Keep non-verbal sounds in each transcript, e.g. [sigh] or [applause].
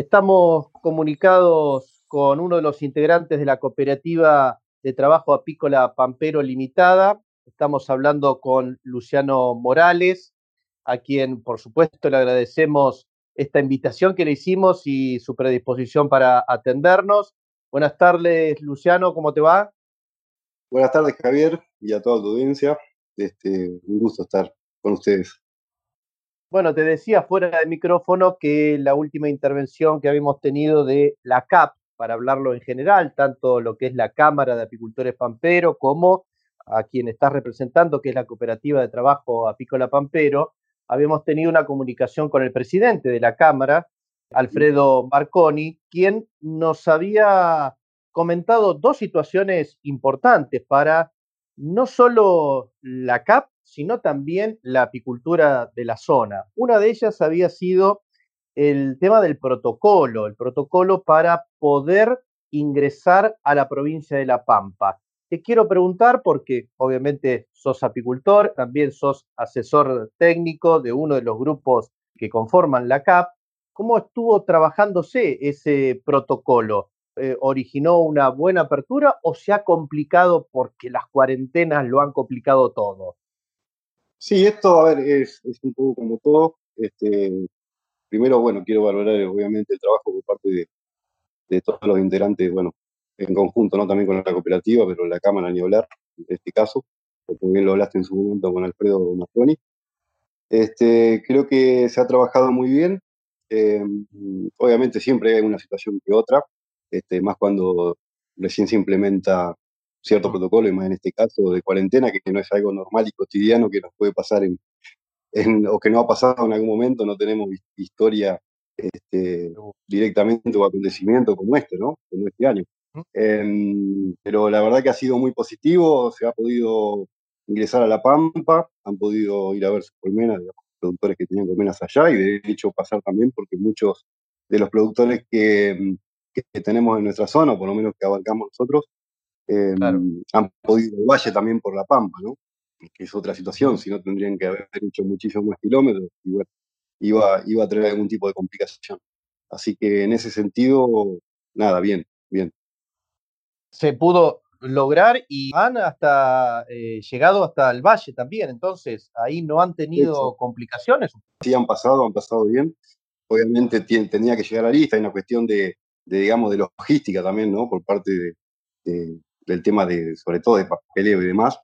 Estamos comunicados con uno de los integrantes de la cooperativa de trabajo apícola Pampero Limitada. Estamos hablando con Luciano Morales, a quien por supuesto le agradecemos esta invitación que le hicimos y su predisposición para atendernos. Buenas tardes, Luciano, ¿cómo te va? Buenas tardes, Javier, y a toda tu audiencia. Este, un gusto estar con ustedes. Bueno, te decía fuera de micrófono que la última intervención que habíamos tenido de la CAP, para hablarlo en general, tanto lo que es la Cámara de Apicultores Pampero como a quien estás representando, que es la Cooperativa de Trabajo Apícola Pampero, habíamos tenido una comunicación con el presidente de la Cámara, Alfredo Marconi, quien nos había comentado dos situaciones importantes para no solo la CAP, sino también la apicultura de la zona. Una de ellas había sido el tema del protocolo, el protocolo para poder ingresar a la provincia de La Pampa. Te quiero preguntar, porque obviamente sos apicultor, también sos asesor técnico de uno de los grupos que conforman la CAP, ¿cómo estuvo trabajándose ese protocolo? Eh, ¿Originó una buena apertura o se ha complicado porque las cuarentenas lo han complicado todo? Sí, esto, a ver, es, un poco como todo. Este, primero, bueno, quiero valorar obviamente el trabajo por parte de, todos los integrantes, bueno, en conjunto, ¿no? También con la cooperativa, pero la Cámara ni hablar, en este caso, como bien lo hablaste en su momento con Alfredo Mastroni. Este, creo que se ha trabajado muy bien. Em, obviamente siempre hay una situación que otra, este, más cuando recién se implementa cierto protocolo, y más en este caso de cuarentena, que no es algo normal y cotidiano que nos puede pasar en, o que no ha pasado en algún momento, no tenemos historia este, directamente o acontecimiento como este, ¿no? Como este año. Em, pero la verdad que ha sido muy positivo, se ha podido ingresar a La Pampa, han podido ir a ver sus colmenas, los productores que tenían colmenas allá, y de hecho pasar también porque muchos de los productores que, que tenemos en nuestra zona, o por lo menos que abarcamos nosotros, Em, han podido ir al valle también por la Pampa, ¿no? Que es otra situación, si no tendrían que haber hecho muchísimos más kilómetros y bueno, iba, iba a traer algún tipo de complicación. Así que en ese sentido, nada, bien, bien. Se pudo lograr y han hasta eh, llegado hasta el valle también, entonces ahí no han tenido complicaciones. Sí, han pasado, han pasado bien. Obviamente tenía que llegar a la lista, hay una cuestión de, digamos, de logística también, ¿no? Por parte de, del tema de, sobre todo de papeleo y demás,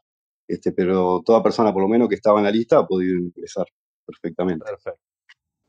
este, pero toda persona por lo menos que estaba en la lista ha podido ingresar perfectamente. Perfecto.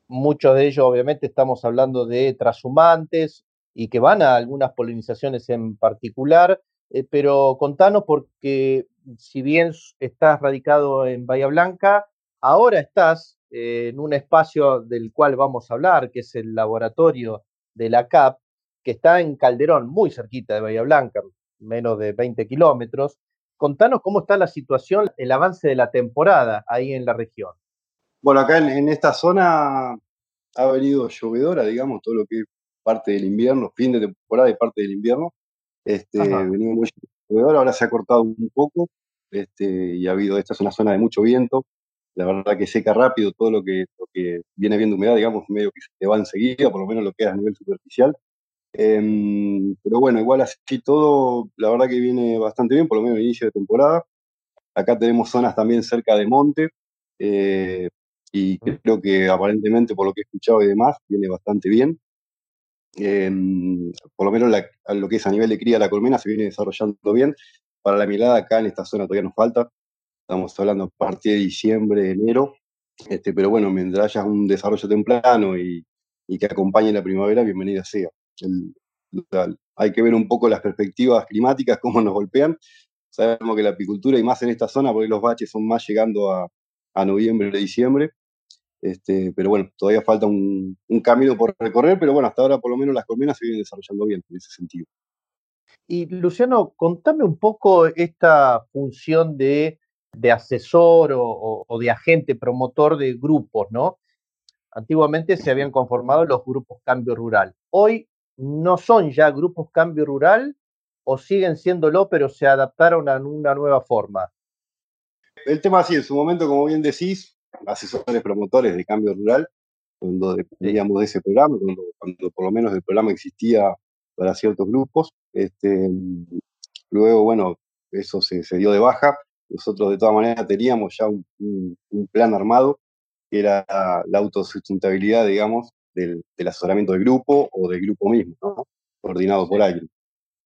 Muchos de ellos, obviamente, estamos hablando de trashumantes y que van a algunas polinizaciones en particular, eh, pero contanos porque si bien estás radicado en Bahía Blanca, ahora estás eh, en un espacio del cual vamos a hablar, que es el laboratorio de la CAP, que está en Calderón, muy cerquita de Bahía Blanca, menos de 20 kilómetros. Contanos cómo está la situación, el avance de la temporada ahí en la región. Bueno, acá en, esta zona ha venido llovedora, digamos, todo lo que es parte del invierno, fin de temporada y parte del invierno. Este, venido muy llovedora, ahora se ha cortado un poco este, y ha habido, esta es una zona de mucho viento, la verdad que seca rápido todo lo que, lo que viene viendo humedad, digamos, medio que se va enseguida, por lo menos lo que es a nivel superficial. Em, pero bueno, igual así todo, la verdad que viene bastante bien, por lo menos el inicio de temporada. Acá tenemos zonas también cerca de monte, eh, y creo que aparentemente, por lo que he escuchado y demás, viene bastante bien. Em, por lo menos lo que es a nivel de cría la colmena se viene desarrollando bien. Para la mirada acá en esta zona todavía nos falta. Estamos hablando a partir de diciembre, enero. Este, pero bueno, mientras haya un desarrollo temprano y, y que acompañe la primavera, bienvenida sea hay que ver un poco las perspectivas climáticas, [laughs] cómo nos golpean. Sabemos que la apicultura, y más en esta zona, porque los baches son más llegando a, a noviembre, diciembre. Este, pero bueno, todavía falta un, camino por recorrer, pero bueno, hasta ahora por lo menos las colmenas se vienen desarrollando bien en ese sentido. Y Luciano, contame un poco esta función de, de asesor o, o, de agente promotor de grupos, ¿no? Antiguamente se habían conformado los grupos Cambio Rural. Hoy no son ya grupos cambio rural o siguen siéndolo, pero se adaptaron a una nueva forma? El tema así, en su momento, como bien decís, asesores promotores de cambio rural, cuando dependíamos de ese programa, cuando, por lo menos el programa existía para ciertos grupos. Este, luego, bueno, eso se, dio de baja. Nosotros de todas maneras teníamos ya un, plan armado, que era la autosustentabilidad, digamos, del, asesoramiento del grupo o del grupo mismo, coordinado por alguien.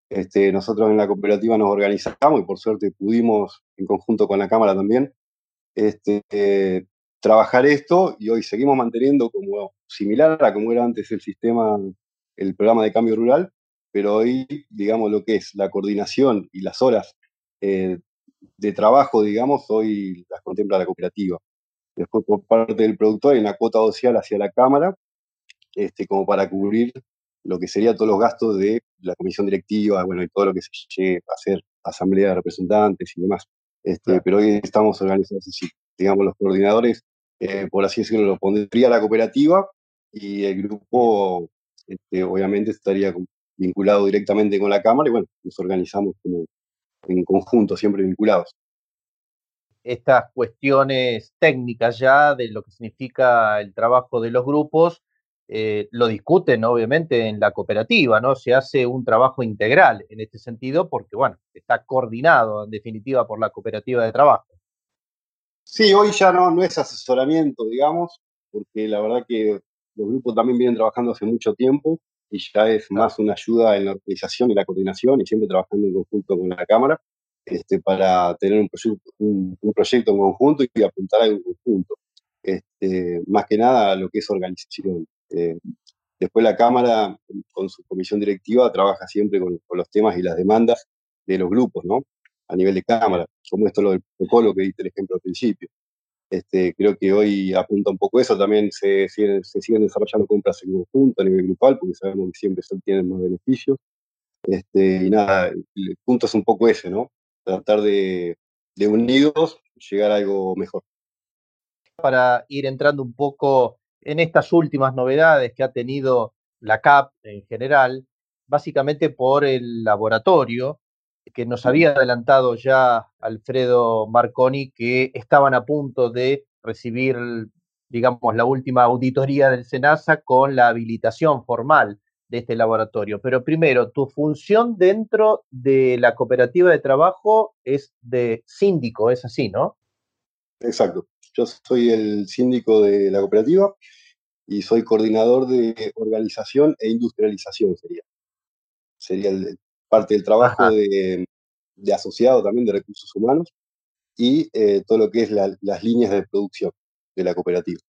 Este, nosotros en la cooperativa nos organizamos y por suerte pudimos, en conjunto con la Cámara también, este, trabajar esto y hoy seguimos manteniendo como similar a como era antes el sistema, el programa de cambio rural, pero hoy, digamos, lo que es la coordinación y las horas eh, de trabajo, digamos, hoy las contempla la cooperativa. Después, por parte del productor, hay una cuota social hacia la Cámara, este, como para cubrir lo que sería todos los gastos de la comisión directiva, bueno, y todo lo que se llegue a hacer asamblea de representantes y demás. Este, Pero hoy estamos organizados así. Digamos, los coordinadores, eh, por así decirlo, lo pondría la cooperativa y el grupo, este, obviamente, estaría vinculado directamente con la Cámara y bueno, nos organizamos como en conjunto, siempre vinculados. Estas cuestiones técnicas ya de lo que significa el trabajo de los grupos, eh, lo discuten obviamente en la cooperativa, ¿no? Se hace un trabajo integral en este sentido porque, bueno, está coordinado en definitiva por la cooperativa de trabajo. Sí, hoy ya no, no es asesoramiento, digamos, porque la verdad que los grupos también vienen trabajando hace mucho tiempo y ya es más una ayuda en la organización y la coordinación y siempre trabajando en conjunto con la Cámara este, para tener un proyecto, un, proyecto en conjunto y apuntar a un conjunto. Este, más que nada lo que es organización. Eh, después la Cámara, con su comisión directiva, trabaja siempre con, los temas y las demandas de los grupos, ¿no? A nivel de Cámara, como esto lo del protocolo que diste el ejemplo al principio. Este, creo que hoy apunta un poco eso, también se, se, siguen desarrollando compras en conjunto a nivel grupal, porque sabemos que siempre se obtienen más beneficios. Este, y nada, el punto es un poco ese, ¿no? Tratar de, de unidos llegar a algo mejor. Para ir entrando un poco en estas últimas novedades que ha tenido la CAP en general, básicamente por el laboratorio, que nos había adelantado ya Alfredo Marconi que estaban a punto de recibir, digamos, la última auditoría del SENASA con la habilitación formal de este laboratorio. Pero primero, tu función dentro de la cooperativa de trabajo es de síndico, es así, ¿no? Exacto. Yo soy el síndico de la cooperativa y soy coordinador de organización e industrialización, sería. Sería parte del trabajo de, asociado también de recursos humanos y eh, todo lo que es las líneas de producción de la cooperativa.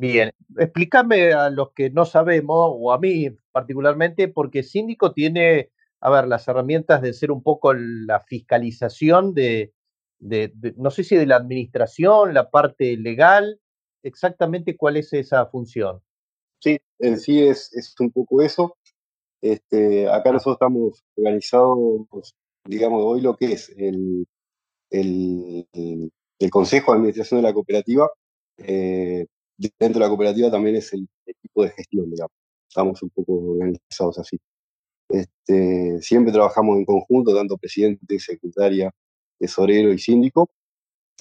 Bien, explícame a los que no sabemos, o a mí particularmente, porque síndico tiene, a ver, las herramientas de ser un poco la fiscalización de, no sé si de la administración, la parte legal, exactamente cuál es esa función. Sí, en sí es, es un poco eso. Este, acá ah. nosotros estamos organizados, digamos, hoy lo que es el, el, Consejo de Administración de la Cooperativa. Eh, dentro de la cooperativa también es el equipo de gestión, digamos. Estamos un poco organizados así. Este, siempre trabajamos en conjunto, tanto presidente, secretaria, tesorero y síndico.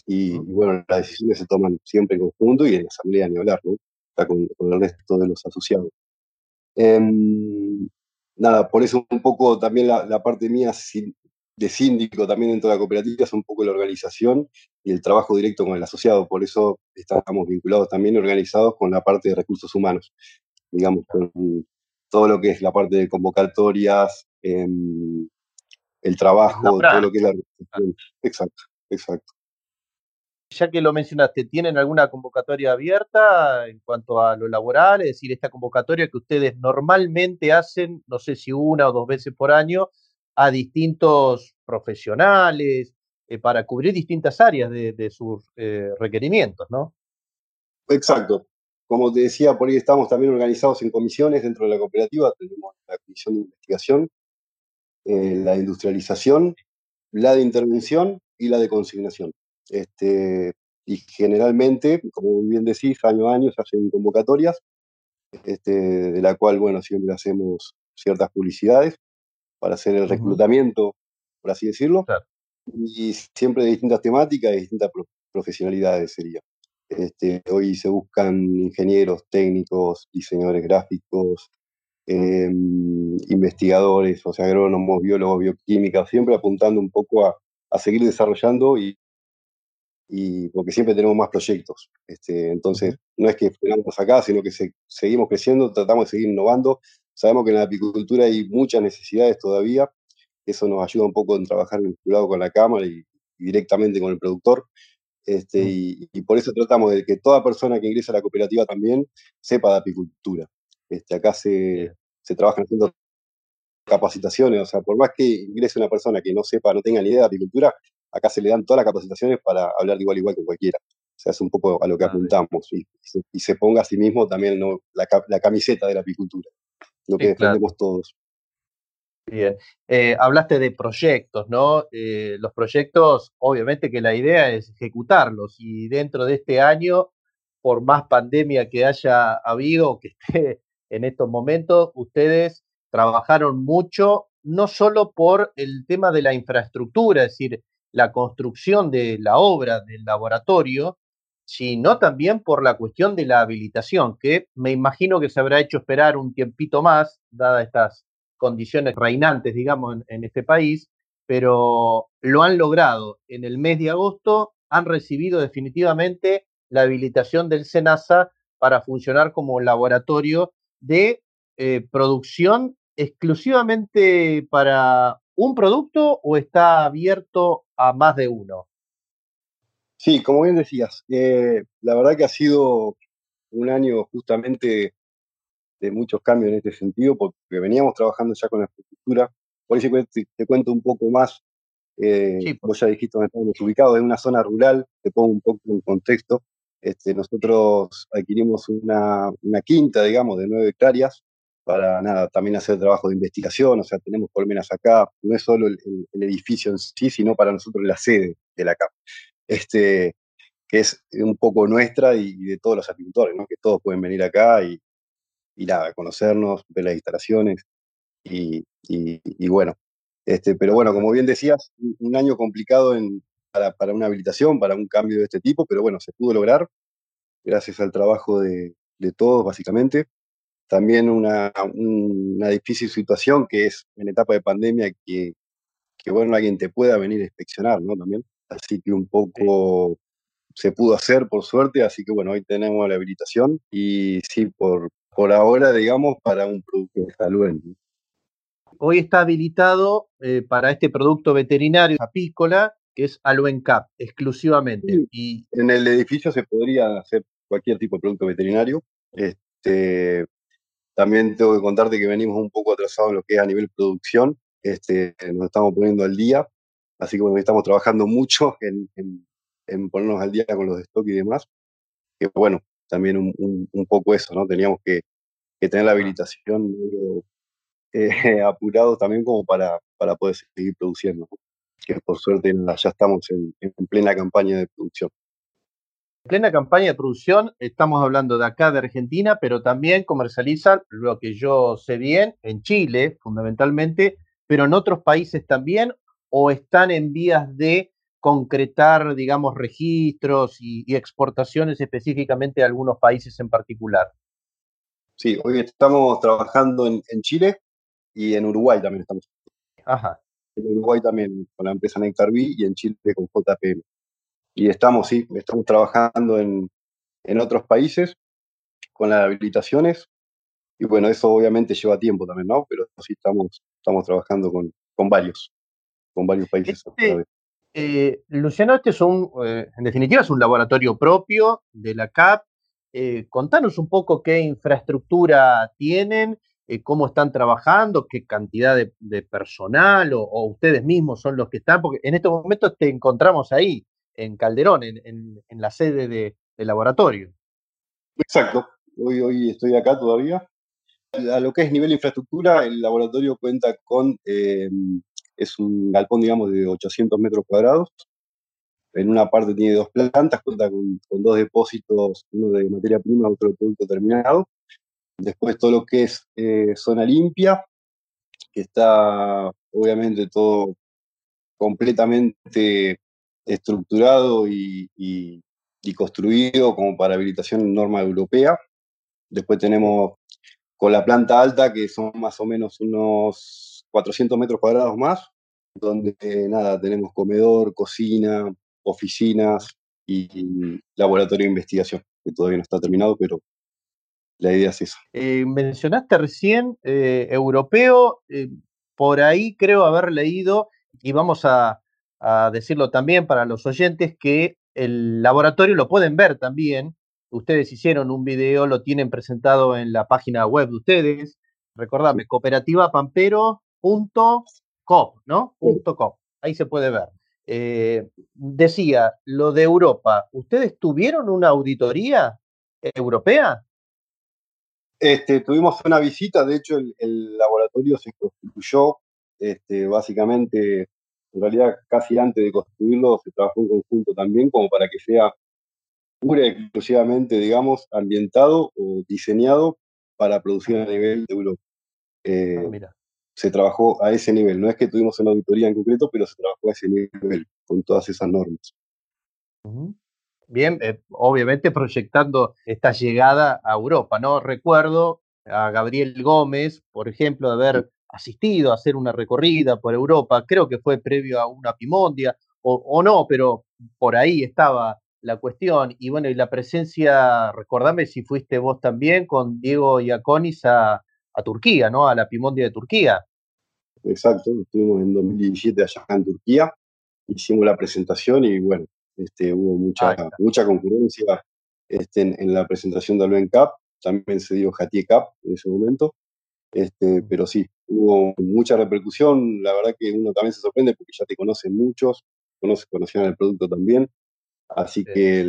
Y, bueno, las decisiones se toman siempre en conjunto y en asamblea ni hablar, ¿no? Está con, el resto de los asociados. Em, nada, por eso un poco también la, parte mía de síndico también dentro de la cooperativa es un poco la organización y el trabajo directo con el asociado. Por eso estamos vinculados también organizados con la parte de recursos humanos, digamos, con todo lo que es la parte de convocatorias, em, el trabajo, todo lo que es la organización. Exacto, exacto ya que lo mencionaste, ¿tienen alguna convocatoria abierta en cuanto a lo laboral? Es decir, esta convocatoria que ustedes normalmente hacen, no sé si una o dos veces por año, a distintos profesionales eh, para cubrir distintas áreas de, sus eh, requerimientos, ¿no? Exacto. Como te decía, por ahí estamos también organizados en comisiones dentro de la cooperativa. Tenemos la comisión de investigación, eh, la de industrialización, la de intervención y la de consignación. Este, y generalmente, como bien decís, año a año se hacen convocatorias, este, de la cual, bueno, siempre hacemos ciertas publicidades para hacer el reclutamiento, por así decirlo, y siempre de distintas temáticas y distintas profesionalidades sería. Este, hoy se buscan ingenieros técnicos, diseñadores gráficos, em, investigadores, o sea, agrónomos, biólogos, bioquímicos, siempre apuntando un poco a, seguir desarrollando y, y, porque siempre tenemos más proyectos. Este, entonces, no es que frenamos acá, sino que seguimos creciendo, tratamos de seguir innovando. Sabemos que en la apicultura hay muchas necesidades todavía, eso nos ayuda un poco en trabajar vinculado con la cámara y, directamente con el productor. Este, y, por eso tratamos de que toda persona que ingrese a la cooperativa también sepa de apicultura. Este, acá se, se trabajan haciendo capacitaciones, o sea, por más que ingrese una persona que no sepa, no tenga ni idea de apicultura, acá se le dan todas las capacitaciones para hablar de igual igual con cualquiera. O sea, es un poco a lo que apuntamos y, se ponga a sí mismo también la, camiseta de la apicultura, lo que defendemos todos. Bien. Eh, hablaste de proyectos, ¿no? Eh, los proyectos, obviamente que la idea es ejecutarlos y dentro de este año, por más pandemia que haya habido que esté en estos momentos, ustedes trabajaron mucho, no solo por el tema de la infraestructura, es decir, la construcción de la obra del laboratorio, sino también por la cuestión de la habilitación, que me imagino que se habrá hecho esperar un tiempito más, dadas estas condiciones reinantes, digamos, en, este país, pero lo han logrado. En el mes de agosto han recibido definitivamente la habilitación del SENASA para funcionar como laboratorio de eh, producción exclusivamente para un producto o está abierto a más de uno? Sí, como bien decías, eh, la verdad que ha sido un año justamente de muchos cambios en este sentido, porque veníamos trabajando ya con la infraestructura. Por eso te, cuento un poco más. Eh, vos ya dijiste dónde estamos ubicados, en una zona rural, te pongo un poco en contexto. Este, nosotros adquirimos una, quinta, digamos, de nueve hectáreas para nada, también hacer trabajo de investigación, o sea, tenemos colmenas acá, no es solo el, edificio en sí, sino para nosotros la sede de la CAP, este, que es un poco nuestra y, de todos los agricultores, ¿no? que todos pueden venir acá y, y nada, conocernos, ver las instalaciones y, bueno, este, pero bueno, como bien decías, un año complicado en, para, una habilitación, para un cambio de este tipo, pero bueno, se pudo lograr gracias al trabajo de, todos, básicamente. También una, difícil situación que es en etapa de pandemia que, que, bueno, alguien te pueda venir a inspeccionar, ¿no? También. Así que un poco se pudo hacer, por suerte, así que bueno, hoy tenemos la habilitación y sí, por, por ahora, digamos, para un producto de salud. Hoy está habilitado eh, para este producto veterinario apícola, es Aluencap, exclusivamente. y en el edificio se podría hacer cualquier tipo de producto veterinario. Este, también tengo que contarte que venimos un poco atrasados en lo que es a nivel producción. Este, nos estamos poniendo al día, así que bueno, estamos trabajando mucho en, en, ponernos al día con los stock y demás. Que bueno, también un, un, poco eso, ¿no? Teníamos que, que tener la habilitación [laughs] eh, apurado también como para, para poder seguir produciendo. Que por suerte ya estamos en, plena campaña de producción. En plena campaña de producción, estamos hablando de acá de Argentina, pero también comercializan lo que yo sé bien en Chile, fundamentalmente, pero en otros países también, o están en vías de concretar, digamos, registros y, exportaciones específicamente a algunos países en particular? Sí, hoy estamos trabajando en, Chile y en Uruguay también estamos. Ajá. En Uruguay también con la empresa Nectar y en Chile con JPM. Y estamos, sí, estamos trabajando en, otros países con las habilitaciones. Y bueno, eso obviamente lleva tiempo también, ¿no? Pero sí estamos, estamos trabajando con, varios, con varios países. Este, eh, Luciano, este es un, eh, en definitiva, es un laboratorio propio de la CAP. Eh, contanos un poco qué infraestructura tienen, cómo están trabajando, qué cantidad de, personal o, ustedes mismos son los que están, porque en estos momentos te encontramos ahí, en Calderón, en, la sede de, del laboratorio. Exacto, hoy, estoy acá todavía. A lo que es nivel de infraestructura, el laboratorio cuenta con es un galpón, digamos, de 800 metros cuadrados. En una parte tiene dos plantas, cuenta con, dos depósitos, uno de materia prima, otro de producto terminado. Después todo lo que es eh, zona limpia, que está obviamente todo completamente estructurado y, y construido como para habilitación norma europea. Después tenemos con la planta alta, que son más o menos unos 400 metros cuadrados más, donde nada, tenemos comedor, cocina, oficinas y, laboratorio de investigación, que todavía no está terminado, pero la idea es eso. Eh, mencionaste recién eh, europeo, eh, por ahí creo haber leído, y vamos a, a, decirlo también para los oyentes, que el laboratorio lo pueden ver también. Ustedes hicieron un video, lo tienen presentado en la página web de ustedes. Recordame, cooperativapampero.com, ¿no? .com. Ahí se puede ver. Eh, decía, lo de Europa, ¿ustedes tuvieron una auditoría europea? Este, tuvimos una visita, de hecho el, el laboratorio se constituyó, este, básicamente, en realidad casi antes de construirlo se trabajó en conjunto también como para que sea pura y exclusivamente, digamos, ambientado o diseñado para producir a nivel de Europa. Eh, ah, mira. Se trabajó a ese nivel, no es que tuvimos una auditoría en concreto, pero se trabajó a ese nivel, con todas esas normas. Bien, eh, obviamente proyectando esta llegada a Europa, ¿no? Recuerdo a Gabriel Gómez, por ejemplo, de haber asistido a hacer una recorrida por Europa, creo que fue previo a una Pimondia, o, o no, pero por ahí estaba la cuestión. Y bueno, y la presencia, recordame si fuiste vos también con Diego Iaconis a, a Turquía, ¿no? A la Pimondia de Turquía. Exacto, estuvimos en 2017 allá en Turquía, hicimos la presentación y bueno, este, hubo mucha, mucha concurrencia este, en, la presentación de Alben Cup, también se dio Jatie Cup en ese momento, este, pero sí, hubo mucha repercusión, la verdad que uno también se sorprende porque ya te conocen muchos, conoce, conocían el producto también, así que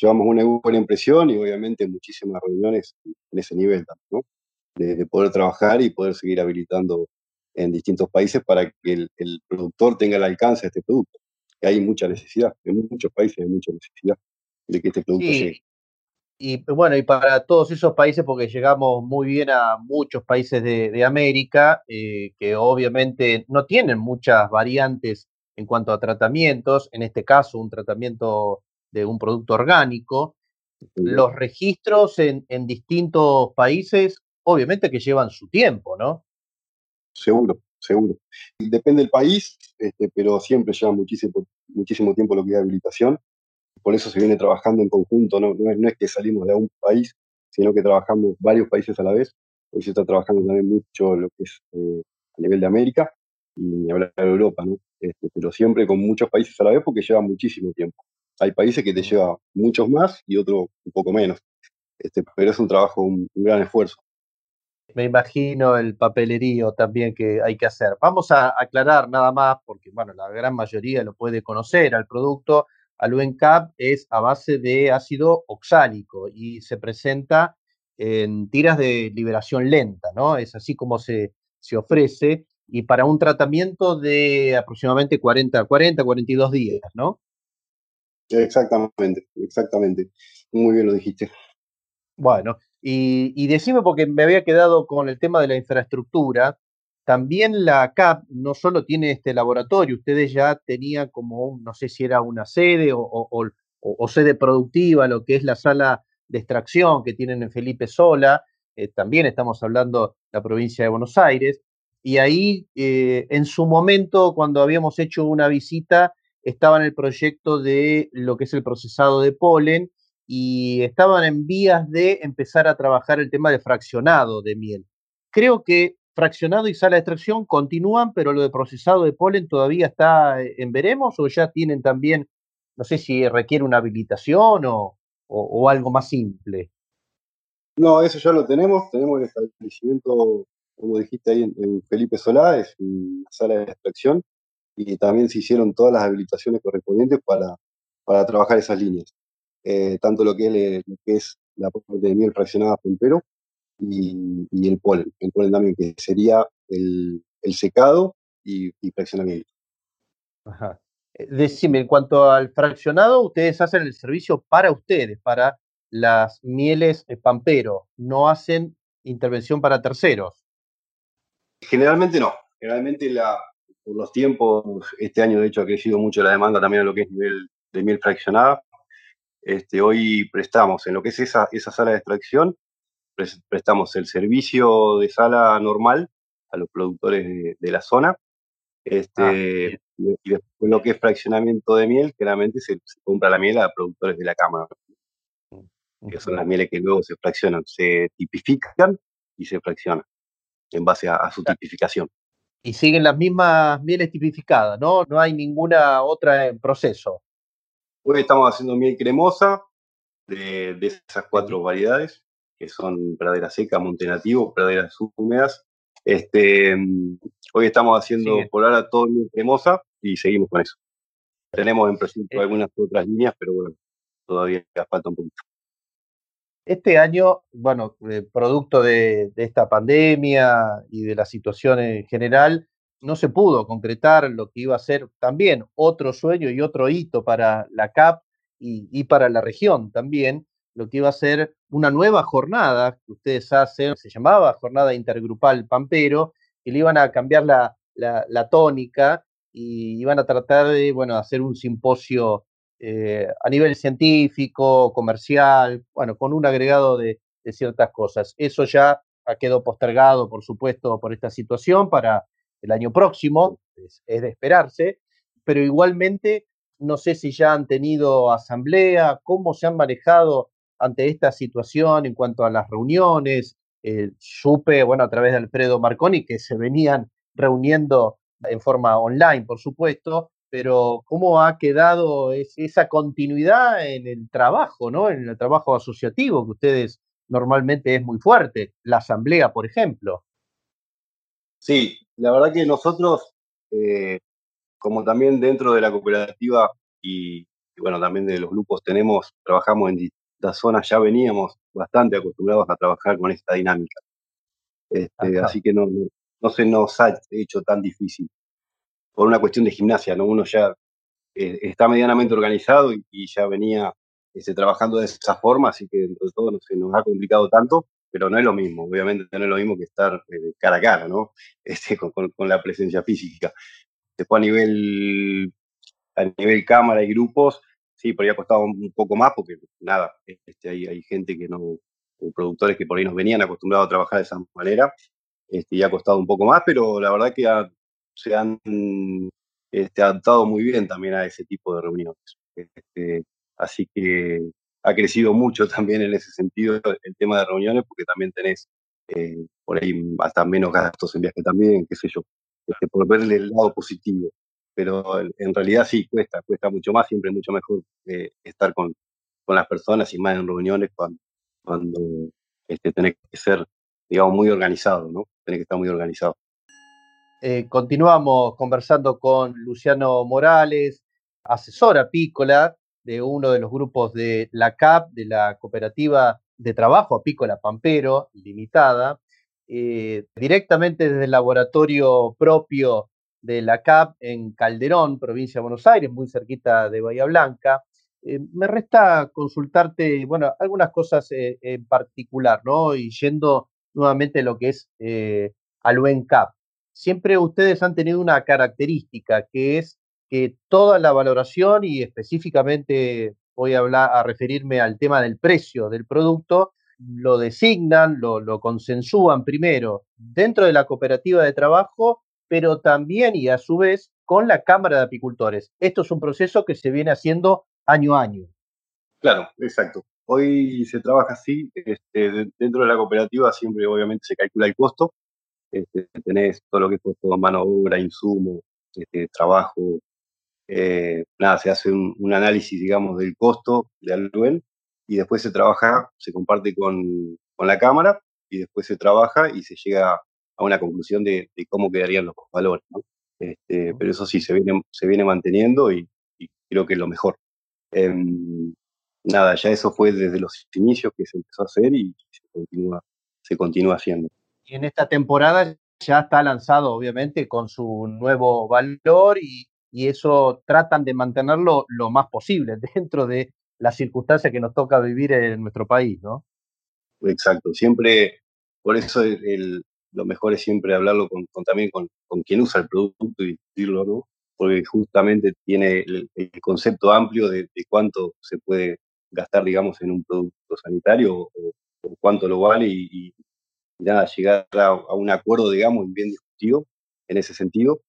llevamos una buena impresión y obviamente muchísimas reuniones en ese nivel ¿no? de, poder trabajar y poder seguir habilitando en distintos países para que el, el productor tenga el alcance de este producto que hay mucha necesidad, en muchos países hay mucha necesidad de que este producto llegue. Y bueno, y para todos esos países, porque llegamos muy bien a muchos países de, América, eh, que obviamente no tienen muchas variantes en cuanto a tratamientos, en este caso un tratamiento de un producto orgánico, los registros en, en distintos países, obviamente que llevan su tiempo, ¿no? Seguro, seguro. Depende del país, este, pero siempre lleva muchísimo, muchísimo tiempo lo que es habilitación. Por eso se viene trabajando en conjunto, no, no, es, que salimos de un país, sino que trabajamos varios países a la vez. Hoy se está trabajando también mucho lo que es eh, a nivel de América y hablar de Europa, ¿no? Este, pero siempre con muchos países a la vez porque lleva muchísimo tiempo. Hay países que te lleva muchos más y otros un poco menos. Este, pero es un trabajo, un gran esfuerzo me imagino el papelerío también que hay que hacer. Vamos a aclarar nada más, porque bueno, la gran mayoría lo puede conocer al producto. Aluencap es a base de ácido oxálico y se presenta en tiras de liberación lenta, ¿no? Es así como se, se ofrece y para un tratamiento de aproximadamente 40, 40, 42 días, ¿no? Exactamente, exactamente. Muy bien lo dijiste. Bueno, y, decime, porque me había quedado con el tema de la infraestructura, también la CAP no solo tiene este laboratorio, ustedes ya tenían como, no sé si era una sede o, sede productiva, lo que es la sala de extracción que tienen en Felipe Sola, eh, también estamos hablando de la provincia de Buenos Aires, y ahí eh, en su momento, cuando habíamos hecho una visita, estaba en el proyecto de lo que es el procesado de polen, y estaban en vías de empezar a trabajar el tema de fraccionado de miel. Creo que fraccionado y sala de extracción continúan, pero lo de procesado de polen todavía está en veremos o ya tienen también, no sé si requiere una habilitación o, algo más simple. No, eso ya lo tenemos, tenemos el establecimiento, como dijiste ahí en, Felipe Solá, es una sala de extracción y también se hicieron todas las habilitaciones correspondientes para, para trabajar esas líneas. Eh, tanto lo que, es, que es la parte de miel fraccionada puntero y, y, el polen, el polen también, que sería el, el secado y, y, fraccionamiento. Ajá. Eh, decime, en cuanto al fraccionado, ustedes hacen el servicio para ustedes, para las mieles pampero, no hacen intervención para terceros. Generalmente no, generalmente la, por los tiempos, este año de hecho ha crecido mucho la demanda también a lo que es nivel de miel fraccionada, Este, hoy prestamos en lo que es esa, esa sala de extracción, prestamos el servicio de sala normal a los productores de, la zona. Este, ah, y después lo que es fraccionamiento de miel, claramente se, se, compra la miel a productores de la cámara, que son las mieles que luego se fraccionan, se tipifican y se fraccionan en base a, su tipificación. Y siguen las mismas mieles tipificadas, ¿no? No hay ninguna otra en proceso. Hoy estamos haciendo miel cremosa de, de esas cuatro variedades, que son pradera seca, monte nativo, praderas húmedas. Este, hoy estamos haciendo por ahora todo miel cremosa y seguimos con eso. Tenemos en principio eh. algunas otras líneas, pero bueno, todavía falta un poquito. Este año, bueno, eh, producto de, esta pandemia y de la situación en general, no se pudo concretar lo que iba a ser también otro sueño y otro hito para la CAP y, para la región también, lo que iba a ser una nueva jornada que ustedes hacen, se llamaba Jornada Intergrupal Pampero, que le iban a cambiar la, la tónica y iban a tratar de, bueno, hacer un simposio eh, a nivel científico, comercial, bueno, con un agregado de, ciertas cosas. Eso ya ha quedado postergado, por supuesto, por esta situación para el año próximo, es, de esperarse, pero igualmente no sé si ya han tenido asamblea, cómo se han manejado ante esta situación en cuanto a las reuniones. Eh, supe, bueno, a través de Alfredo Marconi, que se venían reuniendo en forma online, por supuesto, pero cómo ha quedado esa continuidad en el trabajo, ¿no? En el trabajo asociativo que ustedes normalmente es muy fuerte, la asamblea, por ejemplo. Sí, la verdad que nosotros, eh, como también dentro de la cooperativa y, bueno, también de los grupos tenemos, trabajamos en distintas zonas, ya veníamos bastante acostumbrados a trabajar con esta dinámica. Este, así que no, no se nos ha hecho tan difícil por una cuestión de gimnasia, ¿no? Uno ya eh, está medianamente organizado y, ya venía este, trabajando de esa forma, así que dentro de todo no se nos ha complicado tanto, pero no es lo mismo, obviamente no es lo mismo que estar eh, cara a cara, ¿no? [laughs] Este, con, la presencia física. Después a nivel, a nivel cámara y grupos, sí, por ahí ha costado un poco más, porque nada, este, hay, gente que no, productores que por ahí nos venían acostumbrados a trabajar de esa manera, este, y ha costado un poco más, pero la verdad que se han este, adaptado muy bien también a ese tipo de reuniones. Este, así que ha crecido mucho [laughs] también en ese sentido el tema de reuniones, porque también tenés eh, por ahí hasta menos gastos en viaje también, qué sé yo, este, por verle el lado positivo. Pero en realidad sí, cuesta, cuesta mucho más, siempre es mucho mejor eh, estar con, con, las personas y más en reuniones cuando, cuando este, tenés que ser, digamos, muy organizado, ¿no? Tenés que estar muy organizado. Eh, continuamos conversando con Luciano Morales, asesor apícola de uno de los grupos de la CAP, de la Cooperativa de Trabajo Apícola Pampero Limitada, eh, directamente desde el laboratorio propio de la CAP en Calderón, provincia de Buenos Aires, muy cerquita de Bahía Blanca. Eh, me resta consultarte, bueno, algunas cosas en particular, ¿no? Y yendo nuevamente a lo que es al UNCAP siempre ustedes han tenido una característica que es que toda la valoración y específicamente voy a hablar a referirme al tema del precio del producto, lo designan, lo, lo consensúan primero dentro de la cooperativa de trabajo, pero también y a su vez con la Cámara de Apicultores. Esto es un proceso que se viene haciendo año a año. Claro, exacto. Hoy se trabaja así, este, dentro de la cooperativa siempre obviamente se calcula el costo, este, tenés todo lo que es puesto mano obra, insumo, este, trabajo, eh, nada, se hace un, análisis, digamos, del costo de Aluen y después se trabaja, se comparte con, la cámara y después se trabaja y se llega a una conclusión de, cómo quedarían los valores, este, pero eso sí, se viene, se viene manteniendo y, creo que es lo mejor. Em, nada, ya eso fue desde los inicios que se empezó a hacer y se continúa, se continúa haciendo. Y en esta temporada ya está lanzado, obviamente, con su nuevo valor y, eso tratan de mantenerlo lo más posible [laughs] dentro de las circunstancias que nos toca vivir en nuestro país, ¿no? Exacto, siempre, por eso lo mejor es siempre hablarlo con, también con, quien usa el producto y decirlo, ¿no? Porque justamente tiene el, concepto amplio de, cuánto se puede gastar, digamos, en un producto sanitario o, cuánto lo vale y, nada, llegar a, un acuerdo, digamos, bien discutido en ese sentido.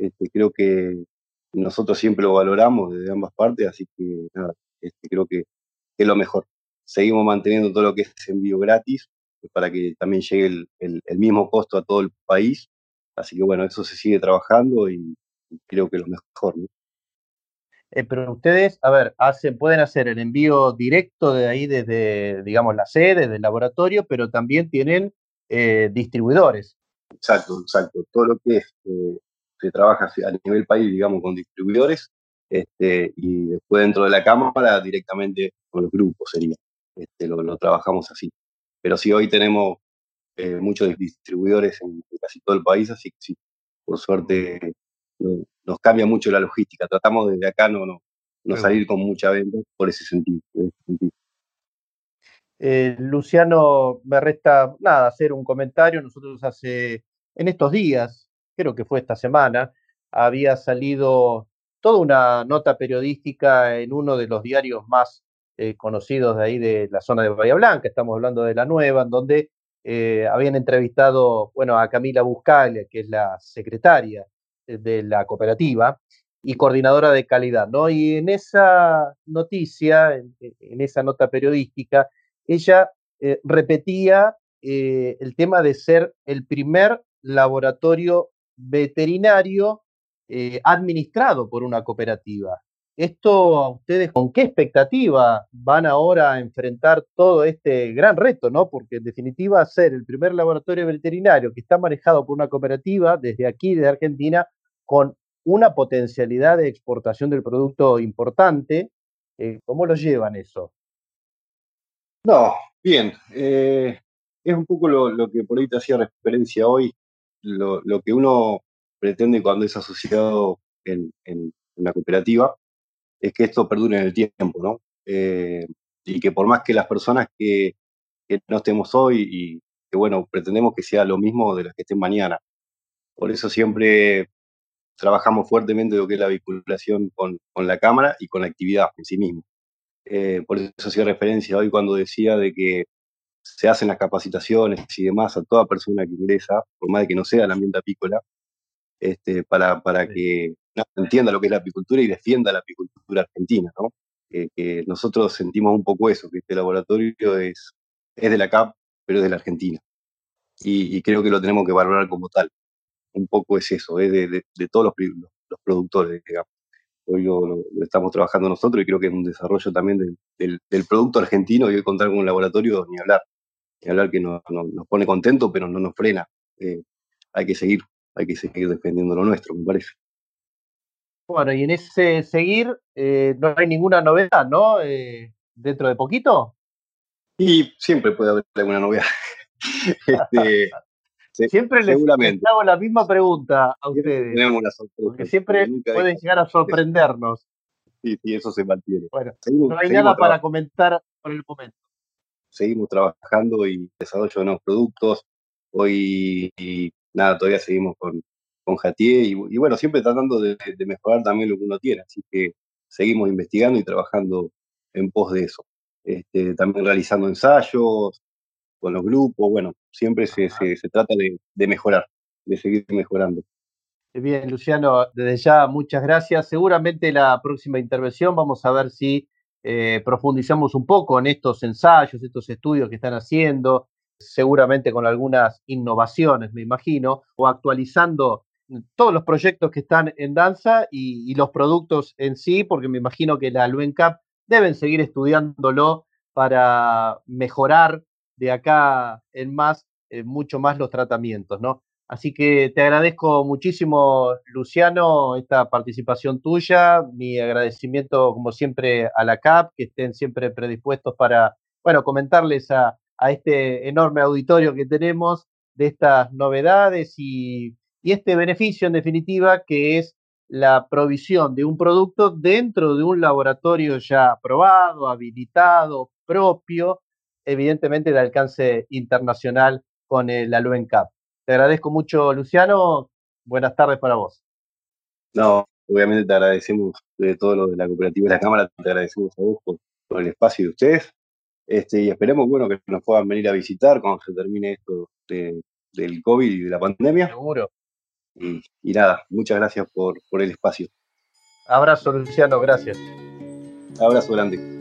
Este, creo que nosotros siempre lo valoramos desde ambas partes, así que nada, este, creo que es lo mejor. Seguimos manteniendo todo lo que es envío gratis para que también llegue el, mismo costo a todo el país. Así que bueno, eso se sigue trabajando y, creo que es lo mejor. Eh, pero ustedes, a ver, hacen, pueden hacer el envío directo de ahí desde, digamos, la sede, del laboratorio, pero también tienen eh, distribuidores. Exacto, exacto. Todo lo que es, eh, se trabaja a nivel país, digamos, con distribuidores, este, y después dentro de la cámara directamente con los grupos sería. Este, lo, trabajamos así. Pero sí, hoy tenemos muchos distribuidores en, casi todo el país, así que sí, por suerte nos cambia mucho la logística. Tratamos desde acá no, no, salir con mucha venta por ese sentido. Eh, Luciano, me resta nada, hacer un comentario. Nosotros hace, en estos días, creo que fue esta semana, había salido toda una nota periodística en uno de los diarios más eh, conocidos de ahí de la zona de Bahía Blanca, estamos hablando de la nueva, en donde eh, habían entrevistado, bueno, a Camila Buscalia, que es la secretaria de la cooperativa y coordinadora de calidad, ¿no? Y en esa noticia, en, esa nota periodística, ella eh, repetía eh, el tema de ser el primer laboratorio veterinario eh, administrado por una cooperativa. Esto a ustedes, ¿con qué expectativa van ahora a enfrentar todo este gran reto, no? Porque en definitiva ser el primer laboratorio veterinario que está manejado por una cooperativa desde aquí, desde Argentina, con una potencialidad de exportación del producto importante. Eh, ¿Cómo lo llevan eso? No, bien. Eh, es un poco lo, que por ahí te hacía referencia hoy, lo, que uno pretende cuando es asociado en, una cooperativa, es que esto perdure en el tiempo, ¿no? Eh, y que por más que las personas que, que, no estemos hoy y que, bueno, pretendemos que sea lo mismo de las que estén mañana. Por eso siempre trabajamos fuertemente lo que es la vinculación con, la cámara y con la actividad en sí mismo. Eh, por eso hacía referencia hoy cuando decía de que se hacen las capacitaciones y demás a toda persona que ingresa, por más de que no sea el ambiente apícola, este, para, para que entienda lo que es la apicultura y defienda la apicultura argentina, ¿no? que nosotros sentimos un poco eso, que este laboratorio es, es de la CAP, pero es de la Argentina. y creo que lo tenemos que valorar como tal un poco es eso, es de, todos los, los, productores, digamos. Hoy lo, estamos trabajando nosotros y creo que es un desarrollo también del, producto argentino y hoy contar con un laboratorio ni hablar, ni hablar que nos, pone contento, pero no nos frena. Eh, hay que seguir, hay que seguir defendiendo lo nuestro, me parece. Bueno, y en ese seguir eh, no hay ninguna novedad, ¿no? Eh, dentro de poquito. Y siempre puede haber alguna novedad. [laughs] este, siempre les, hago la misma pregunta a ustedes. Tenemos Porque siempre pueden llegar a sorprendernos. Sí, sí, eso se mantiene. Bueno, no hay nada para comentar por el momento. Seguimos trabajando y desarrollo de nuevos productos. Hoy, nada, todavía seguimos con, con Jatier y, bueno, siempre tratando de, mejorar también lo que uno tiene. Así que seguimos investigando y trabajando en pos de eso. Este, también realizando ensayos, con los grupos, bueno, siempre se, se, trata de, mejorar, de seguir mejorando. Bien, Luciano, desde ya muchas gracias. Seguramente la próxima intervención vamos a ver si eh, profundizamos un poco en estos ensayos, estos estudios que están haciendo, seguramente con algunas innovaciones, me imagino, o actualizando todos los proyectos que están en danza y, los productos en sí, porque me imagino que la LUENCAP deben seguir estudiándolo para mejorar de acá en más, eh, mucho más los tratamientos, ¿no? Así que te agradezco muchísimo, Luciano, esta participación tuya, mi agradecimiento, como siempre, a la CAP, que estén siempre predispuestos para, bueno, comentarles a, este enorme auditorio que tenemos de estas novedades y, este beneficio, en definitiva, que es la provisión de un producto dentro de un laboratorio ya aprobado, habilitado, propio, evidentemente de alcance internacional con el Aluen Cup. Te agradezco mucho, Luciano. Buenas tardes para vos. No, obviamente te agradecemos de todo lo de la cooperativa de la Cámara, te agradecemos a vos por, por el espacio de ustedes. Este, y esperemos, bueno, que nos puedan venir a visitar cuando se termine esto del COVID y de la pandemia. Seguro. Y, nada, muchas gracias por, por el espacio. Abrazo, Luciano, gracias. Abrazo grande.